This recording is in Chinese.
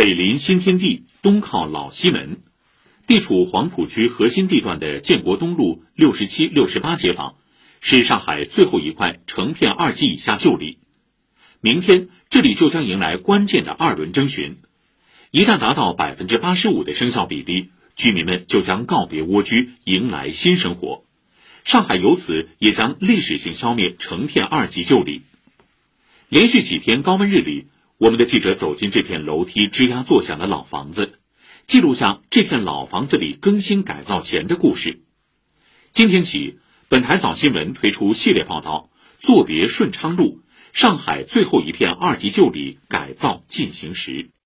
北临新天地，东靠老西门，地处黄浦区核心地段的建国东路六十七、六十八街坊，是上海最后一块成片二级以下旧里。明天这里就将迎来关键的二轮征询，一旦达到百分之八十五的生效比例，居民们就将告别蜗居，迎来新生活。上海由此也将历史性消灭成片二级旧里。连续几天高温日里。我们的记者走进这片楼梯吱呀作响的老房子，记录下这片老房子里更新改造前的故事。今天起，本台早新闻推出系列报道，作别顺昌路，上海最后一片二级旧里改造进行时。